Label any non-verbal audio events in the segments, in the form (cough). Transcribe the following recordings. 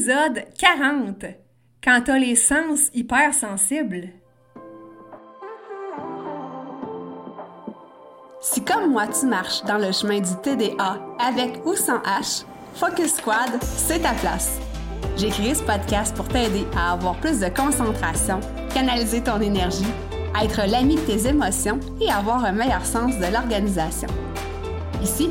Épisode 40. Quand t'as les sens hypersensibles. Si comme moi tu marches dans le chemin du TDA avec ou sans H, Focus Squad, c'est ta place. J'ai créé ce podcast pour t'aider à avoir plus de concentration, canaliser ton énergie, être l'ami de tes émotions et avoir un meilleur sens de l'organisation. Ici,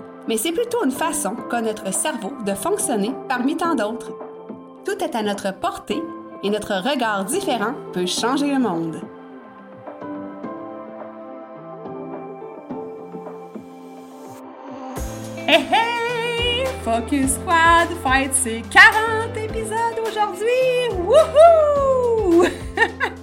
mais c'est plutôt une façon qu'a notre cerveau de fonctionner parmi tant d'autres. Tout est à notre portée et notre regard différent peut changer le monde. Hey hey! Focus Squad fête ses 40 épisodes aujourd'hui! Wouhou! (laughs)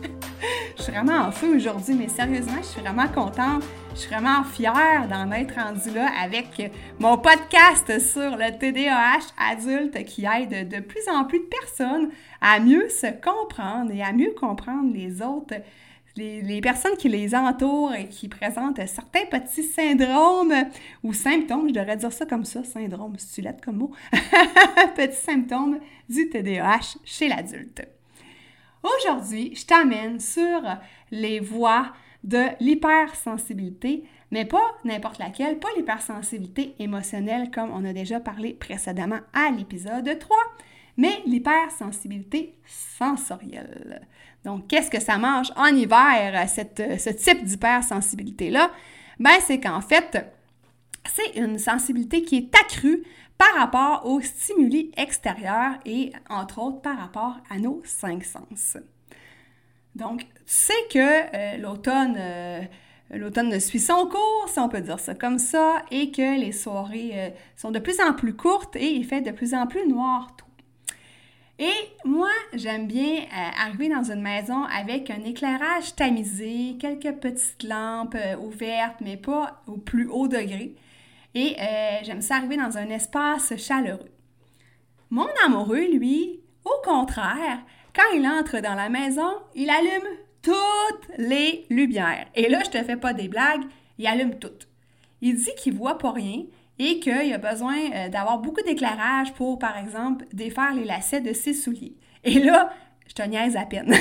vraiment en feu aujourd'hui, mais sérieusement, je suis vraiment contente. Je suis vraiment fière d'en être rendue là avec mon podcast sur le TDAH adulte qui aide de plus en plus de personnes à mieux se comprendre et à mieux comprendre les autres les, personnes qui les entourent et qui présentent certains petits syndromes ou symptômes, je devrais dire ça comme ça, syndrome, stulette comme mot, (laughs) petits symptômes du TDAH chez l'adulte. Aujourd'hui, je t'amène sur les voies de l'hypersensibilité, mais pas n'importe laquelle, pas l'hypersensibilité émotionnelle comme on a déjà parlé précédemment à l'épisode 3, mais l'hypersensibilité sensorielle. Donc, qu'est-ce que ça mange en hiver, cette, ce type d'hypersensibilité-là? Ben, c'est qu'en fait, c'est une sensibilité qui est accrue par rapport aux stimuli extérieurs et, entre autres, par rapport à nos cinq sens. Donc, tu sais que euh, l'automne, euh, l'automne suit son cours, si on peut dire ça comme ça, et que les soirées euh, sont de plus en plus courtes et il fait de plus en plus noir tout. Et moi, j'aime bien arriver dans une maison avec un éclairage tamisé, quelques petites lampes ouvertes, mais pas au plus haut degré. Et j'aime ça arriver dans un espace chaleureux. Mon amoureux, lui, au contraire, quand il entre dans la maison, il allume toutes les lumières. Et là, je te fais pas des blagues, il allume toutes. Il dit qu'il voit pas rien et qu'il a besoin euh, d'avoir beaucoup d'éclairage pour, par exemple, défaire les lacets de ses souliers. Et là, je te niaise à peine.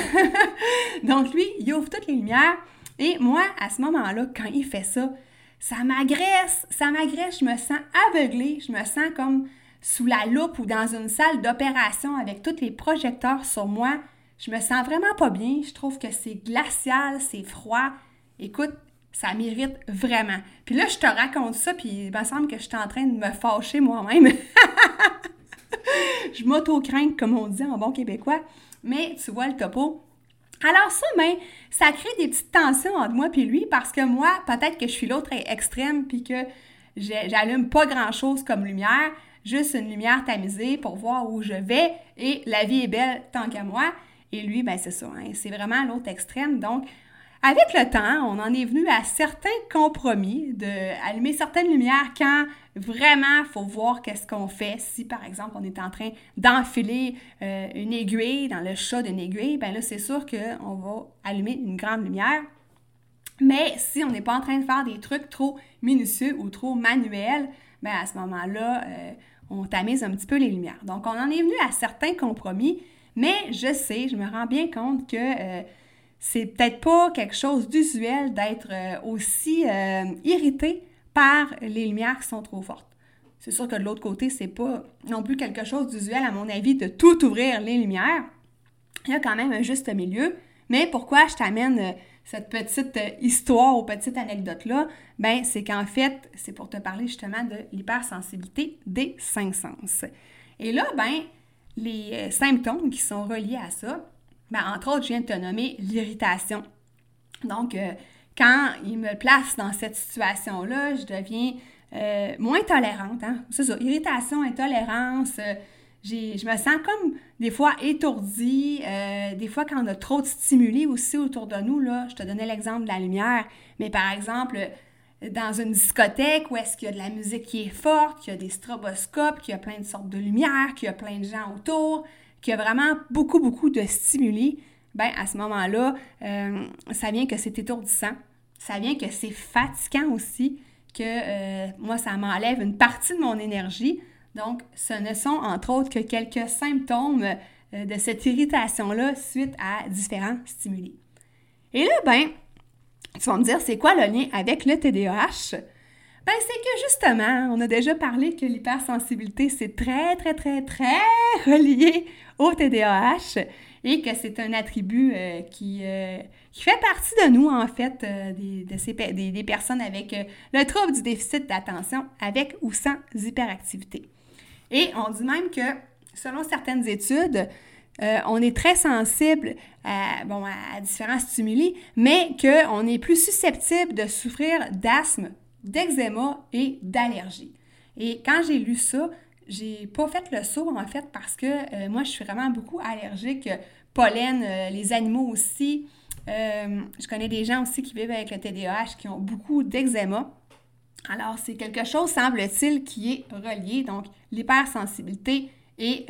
(laughs) Donc lui, il ouvre toutes les lumières et moi, à ce moment-là, quand il fait ça, ça m'agresse, ça m'agresse, je me sens aveuglée, je me sens comme sous la loupe ou dans une salle d'opération avec tous les projecteurs sur moi, je me sens vraiment pas bien. Je trouve que c'est glacial, c'est froid. Écoute, ça m'irrite vraiment. Puis là, je te raconte ça, puis il me semble que je suis en train de me fâcher moi-même. (laughs) je m'auto-crains, comme on dit en bon québécois. Mais tu vois le topo. Alors ça, ben, ça crée des petites tensions entre moi et lui parce que moi, peut-être que je suis l'autre extrême puis que j'allume pas grand-chose comme lumière juste une lumière tamisée pour voir où je vais et la vie est belle tant qu'à moi. Et lui, ben c'est ça, hein, c'est vraiment l'autre extrême. Donc, avec le temps, on en est venu à certains compromis d'allumer certaines lumières quand vraiment il faut voir qu'est-ce qu'on fait. Si par exemple on est en train d'enfiler euh, une aiguille dans le chat d'une aiguille, ben là c'est sûr qu'on va allumer une grande lumière. Mais si on n'est pas en train de faire des trucs trop minutieux ou trop manuels, ben à ce moment-là, euh, on tamise un petit peu les lumières. Donc, on en est venu à certains compromis, mais je sais, je me rends bien compte que euh, c'est peut-être pas quelque chose d'usuel d'être euh, aussi euh, irrité par les lumières qui sont trop fortes. C'est sûr que de l'autre côté, c'est pas non plus quelque chose d'usuel, à mon avis, de tout ouvrir les lumières. Il y a quand même un juste milieu. Mais pourquoi je t'amène cette petite euh, histoire ou petite anecdote-là, ben c'est qu'en fait, c'est pour te parler justement de l'hypersensibilité des cinq sens. Et là, ben, les euh, symptômes qui sont reliés à ça, ben, entre autres, je viens de te nommer l'irritation. Donc, euh, quand il me place dans cette situation-là, je deviens moins tolérante. Hein? C'est ça, irritation, intolérance, je me sens comme des fois étourdie, euh, des fois quand on a trop de stimuli aussi autour de nous, là, je te donnais l'exemple de la lumière, mais par exemple, dans une discothèque où est-ce qu'il y a de la musique qui est forte, qu'il y a des stroboscopes, qu'il y a plein de sortes de lumière, qu'il y a plein de gens autour, qu'il y a vraiment beaucoup, beaucoup de stimuli, ben à ce moment-là, euh, ça vient que c'est étourdissant, ça vient que c'est fatigant aussi, que euh, moi, ça m'enlève une partie de mon énergie. Donc, ce ne sont entre autres que quelques symptômes euh, de cette irritation-là suite à différents stimuli. Et là, ben, tu vas me dire, c'est quoi le lien avec le TDAH? Ben, c'est que justement, on a déjà parlé que l'hypersensibilité, c'est très, très, très, très relié au TDAH et que c'est un attribut euh, qui, euh, qui, fait partie de nous, en fait, euh, des, des, personnes avec le trouble du déficit d'attention, avec ou sans hyperactivité. Et on dit même que, selon certaines études, on est très sensible à, bon, à différents stimuli, mais qu'on est plus susceptible de souffrir d'asthme, d'eczéma et d'allergie. Et quand j'ai lu ça, j'ai pas fait le saut en fait parce que euh, moi je suis vraiment beaucoup allergique pollen, euh, les animaux aussi. Euh, je connais des gens aussi qui vivent avec le TDAH qui ont beaucoup d'eczéma. Alors c'est quelque chose semble-t-il qui est relié donc l'hypersensibilité et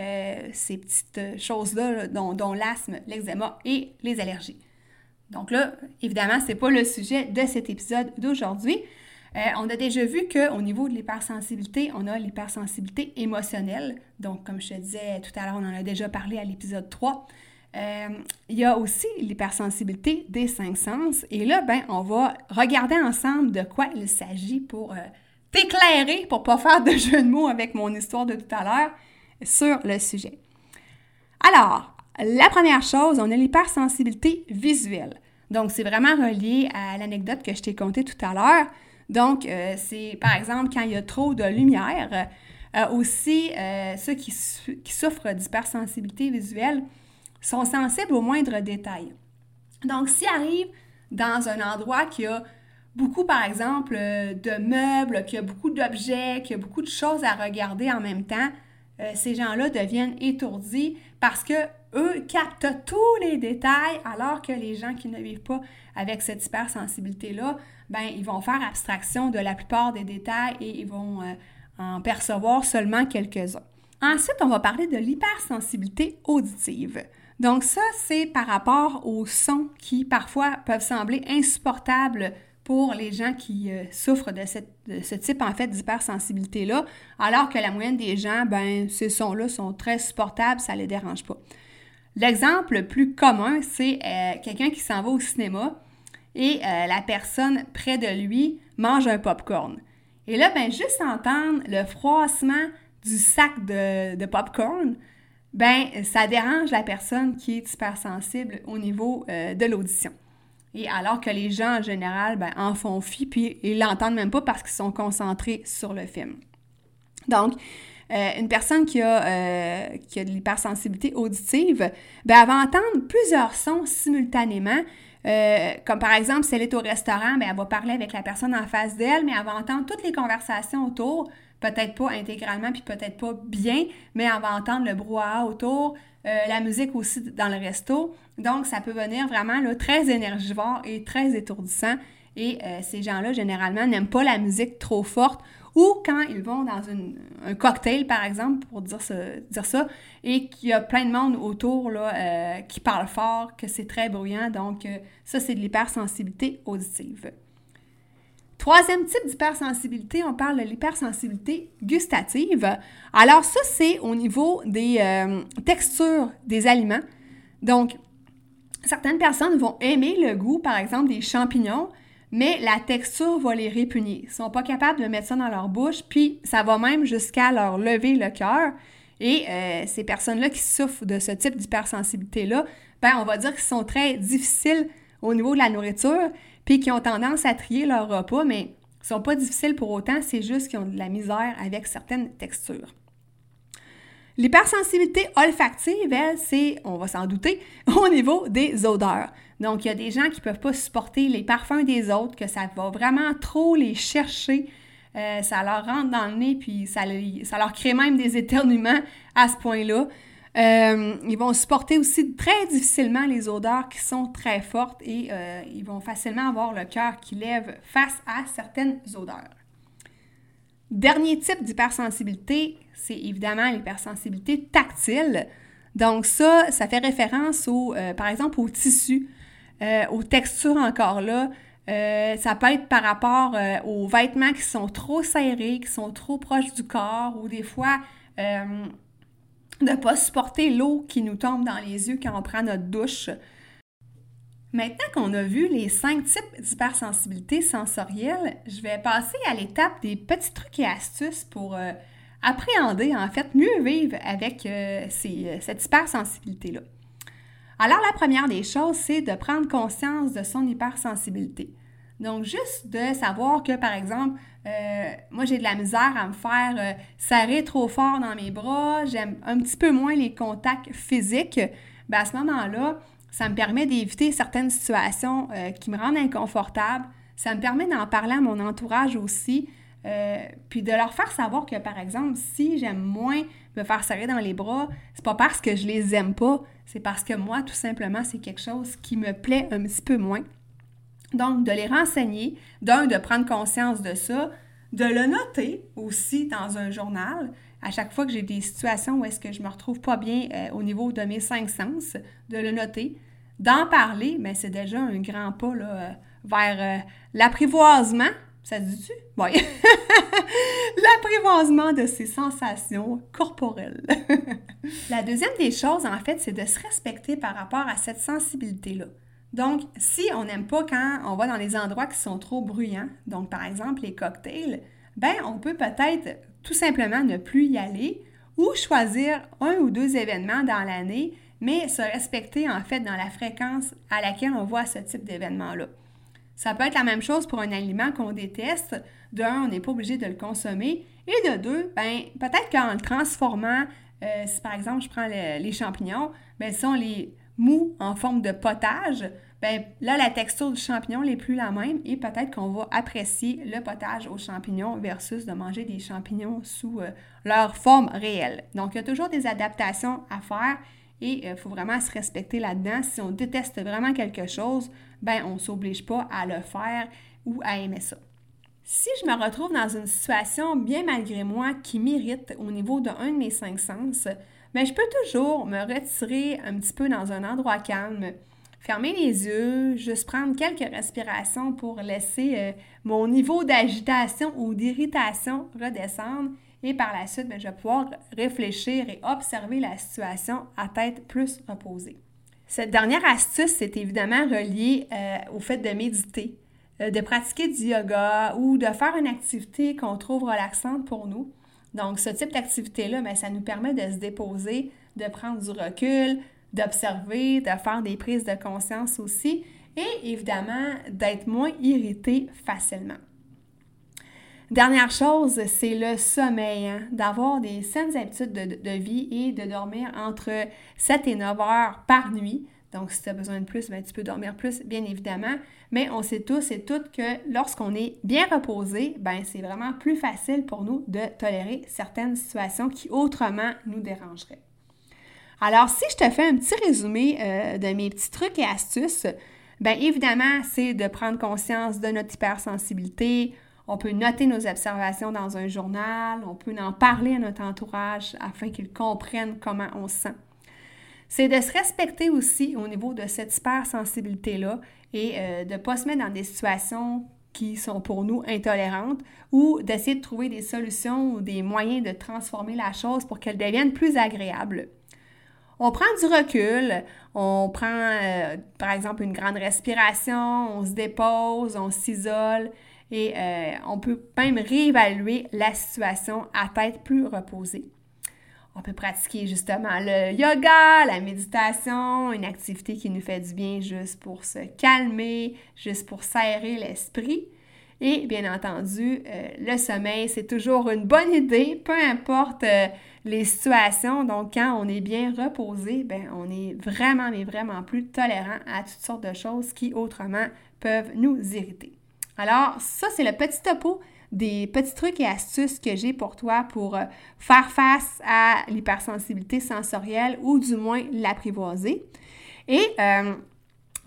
ces petites choses-là dont, dont l'asthme, l'eczéma et les allergies. Donc là, évidemment, c'est pas le sujet de cet épisode d'aujourd'hui. Euh, on a déjà vu qu'au niveau de l'hypersensibilité, on a l'hypersensibilité émotionnelle. Donc, comme je te disais tout à l'heure, on en a déjà parlé à l'épisode 3. Euh, il y a aussi l'hypersensibilité des cinq sens. Et là, ben, on va regarder ensemble de quoi il s'agit pour euh, t'éclairer, pour ne pas faire de jeu de mots avec mon histoire de tout à l'heure sur le sujet. Alors, la première chose, on a l'hypersensibilité visuelle. Donc, c'est vraiment relié à l'anecdote que je t'ai contée tout à l'heure. Donc, euh, c'est par exemple quand il y a trop de lumière. Euh, aussi, euh, ceux qui, qui souffrent d'hypersensibilité visuelle sont sensibles aux moindres détails. Donc, s'ils arrivent dans un endroit qui a beaucoup, par exemple, de meubles, qui a beaucoup d'objets, qui a beaucoup de choses à regarder en même temps, ces gens-là deviennent étourdis parce que eux captent tous les détails alors que les gens qui ne vivent pas avec cette hypersensibilité-là ben, ils vont faire abstraction de la plupart des détails et ils vont euh, en percevoir seulement quelques-uns. Ensuite, on va parler de l'hypersensibilité auditive. Donc ça, c'est par rapport aux sons qui parfois peuvent sembler insupportables pour les gens qui euh, souffrent de, ce type en fait d'hypersensibilité-là, alors que la moyenne des gens, ben, ces sons-là sont très supportables, ça ne les dérange pas. L'exemple le plus commun, c'est euh, quelqu'un qui s'en va au cinéma, et euh, la personne près de lui mange un popcorn. Et là, ben, juste entendre le froissement du sac de, de popcorn, ben, ça dérange la personne qui est hypersensible au niveau euh, de l'audition. Et alors que les gens, en général, ben, en font fi, puis ils l'entendent même pas parce qu'ils sont concentrés sur le film. Donc, euh, une personne qui a, qui a de l'hypersensibilité auditive, ben, elle va entendre plusieurs sons simultanément, euh, comme par exemple, si elle est au restaurant, bien, elle va parler avec la personne en face d'elle, mais elle va entendre toutes les conversations autour, peut-être pas intégralement, puis peut-être pas bien, mais elle va entendre le brouhaha autour, euh, la musique aussi dans le resto. Donc, ça peut venir vraiment là, très énergivore et très étourdissant. Et euh, ces gens-là, généralement, n'aiment pas la musique trop forte ou quand ils vont dans un cocktail, par exemple, pour dire, ça, et qu'il y a plein de monde autour là, euh, qui parle fort, que c'est très bruyant. Donc, euh, ça, c'est de l'hypersensibilité auditive. Troisième type d'hypersensibilité, on parle de l'hypersensibilité gustative. Alors ça, c'est au niveau des euh, textures des aliments. Donc, certaines personnes vont aimer le goût, par exemple, des champignons, mais la texture va les répugner. Ils sont pas capables de mettre ça dans leur bouche, puis ça va même jusqu'à leur lever le cœur. Et euh, ces personnes-là qui souffrent de ce type d'hypersensibilité-là, ben, on va dire qu'ils sont très difficiles au niveau de la nourriture, puis qui ont tendance à trier leur repas, mais ils sont pas difficiles pour autant, c'est juste qu'ils ont de la misère avec certaines textures. L'hypersensibilité olfactive, elle, c'est, on va s'en douter, (laughs) au niveau des odeurs. Donc, il y a des gens qui ne peuvent pas supporter les parfums des autres, que ça va vraiment trop les chercher. Euh, ça leur rentre dans le nez, puis ça, leur crée même des éternuements à ce point-là. Euh, ils vont supporter aussi très difficilement les odeurs qui sont très fortes et euh, ils vont facilement avoir le cœur qui lève face à certaines odeurs. Dernier type d'hypersensibilité, c'est évidemment l'hypersensibilité tactile. Donc ça, ça fait référence au, par exemple au tissu, aux textures encore là. ça peut être par rapport aux vêtements qui sont trop serrés, qui sont trop proches du corps, ou des fois de ne pas supporter l'eau qui nous tombe dans les yeux quand on prend notre douche. Maintenant qu'on a vu les cinq types d'hypersensibilité sensorielle, je vais passer à l'étape des petits trucs et astuces pour euh, appréhender, en fait, mieux vivre avec euh, euh, cette hypersensibilité-là. Alors, la première des choses, c'est de prendre conscience de son hypersensibilité. Donc, juste de savoir que, par exemple, euh, moi, j'ai de la misère à me faire euh, serrer trop fort dans mes bras, j'aime un petit peu moins les contacts physiques. Bien, à ce moment-là, ça me permet d'éviter certaines situations euh, qui me rendent inconfortable. Ça me permet d'en parler à mon entourage aussi, puis de leur faire savoir que, par exemple, si j'aime moins me faire serrer dans les bras, c'est pas parce que je les aime pas, c'est parce que moi, tout simplement, c'est quelque chose qui me plaît un petit peu moins. Donc, de les renseigner, d'un, de prendre conscience de ça, de le noter aussi dans un journal. À chaque fois que j'ai des situations où est-ce que je me retrouve pas bien euh, au niveau de mes cinq sens, de le noter, d'en parler, mais c'est déjà un grand pas euh, vers euh, l'apprivoisement. Ça dit-tu? Oui. (laughs) l'apprivoisement de ses sensations corporelles. (laughs) La deuxième des choses, en fait, c'est de se respecter par rapport à cette sensibilité-là. Donc, si on n'aime pas quand on va dans les endroits qui sont trop bruyants, donc par exemple les cocktails, ben on peut peut-être tout simplement ne plus y aller ou choisir un ou deux événements dans l'année, mais se respecter en fait dans la fréquence à laquelle on voit ce type d'événement-là. Ça peut être la même chose pour un aliment qu'on déteste. De un, on n'est pas obligé de le consommer. Et de deux, ben, peut-être qu'en le transformant, euh, si par exemple je prends les champignons, ben, si on les mou en forme de potage, ben là, la texture du champignon n'est plus la même et peut-être qu'on va apprécier le potage aux champignons versus de manger des champignons sous euh, leur forme réelle. Donc, il y a toujours des adaptations à faire et il euh, faut vraiment se respecter là-dedans. Si on déteste vraiment quelque chose, ben on ne s'oblige pas à le faire ou à aimer ça. Si je me retrouve dans une situation bien malgré moi qui m'irrite au niveau d'un de, de mes cinq sens, mais je peux toujours me retirer un petit peu dans un endroit calme, fermer les yeux, juste prendre quelques respirations pour laisser euh, mon niveau d'agitation ou d'irritation redescendre. Et par la suite, ben, je vais pouvoir réfléchir et observer la situation à tête plus reposée. Cette dernière astuce, c'est évidemment relié euh, au fait de méditer, euh, de pratiquer du yoga ou de faire une activité qu'on trouve relaxante pour nous. Donc, ce type d'activité-là, ben, ça nous permet de se déposer, de prendre du recul, d'observer, de faire des prises de conscience aussi et évidemment d'être moins irrité facilement. Dernière chose, c'est le sommeil, hein, d'avoir des saines habitudes de, vie et de dormir entre 7 et 9 heures par nuit. Donc, si tu as besoin de plus, ben, tu peux dormir plus, bien évidemment. Mais on sait tous et toutes que lorsqu'on est bien reposé, ben, c'est vraiment plus facile pour nous de tolérer certaines situations qui autrement nous dérangeraient. Alors, si je te fais un petit résumé euh, de mes petits trucs et astuces, bien évidemment, c'est de prendre conscience de notre hypersensibilité. On peut noter nos observations dans un journal, on peut en parler à notre entourage afin qu'ils comprennent comment on se sent c'est de se respecter aussi au niveau de cette hypersensibilité-là et euh, de ne pas se mettre dans des situations qui sont pour nous intolérantes ou d'essayer de trouver des solutions ou des moyens de transformer la chose pour qu'elle devienne plus agréable. On prend du recul, on prend euh, par exemple une grande respiration, on se dépose, on s'isole et euh, on peut même réévaluer la situation à tête plus reposée. On peut pratiquer justement le yoga, la méditation, une activité qui nous fait du bien juste pour se calmer, juste pour s'aérer l'esprit. Et bien entendu, euh, le sommeil, c'est toujours une bonne idée, peu importe euh, les situations. Donc, quand on est bien reposé, ben, on est vraiment, mais vraiment plus tolérant à toutes sortes de choses qui autrement peuvent nous irriter. Alors, ça, c'est le petit topo des petits trucs et astuces que j'ai pour toi pour euh, faire face à l'hypersensibilité sensorielle ou du moins l'apprivoiser. Et euh,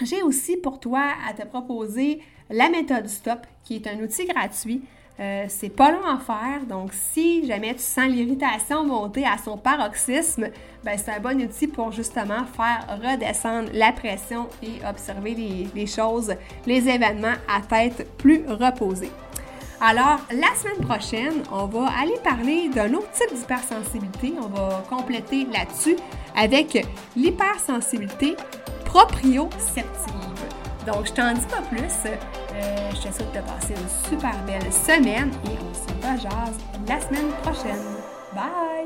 j'ai aussi pour toi à te proposer la méthode STOP, qui est un outil gratuit euh, c'est pas long à faire, donc si jamais tu sens l'irritation monter à son paroxysme, ben c'est un bon outil pour justement faire redescendre la pression et observer les, les choses, les événements à tête plus reposée. Alors, la semaine prochaine, on va aller parler d'un autre type d'hypersensibilité. On va compléter là-dessus avec l'hypersensibilité proprioceptive. Donc, je t'en dis pas plus. Euh, je te souhaite de passer une super belle semaine et on se rejoint la semaine prochaine. Bye!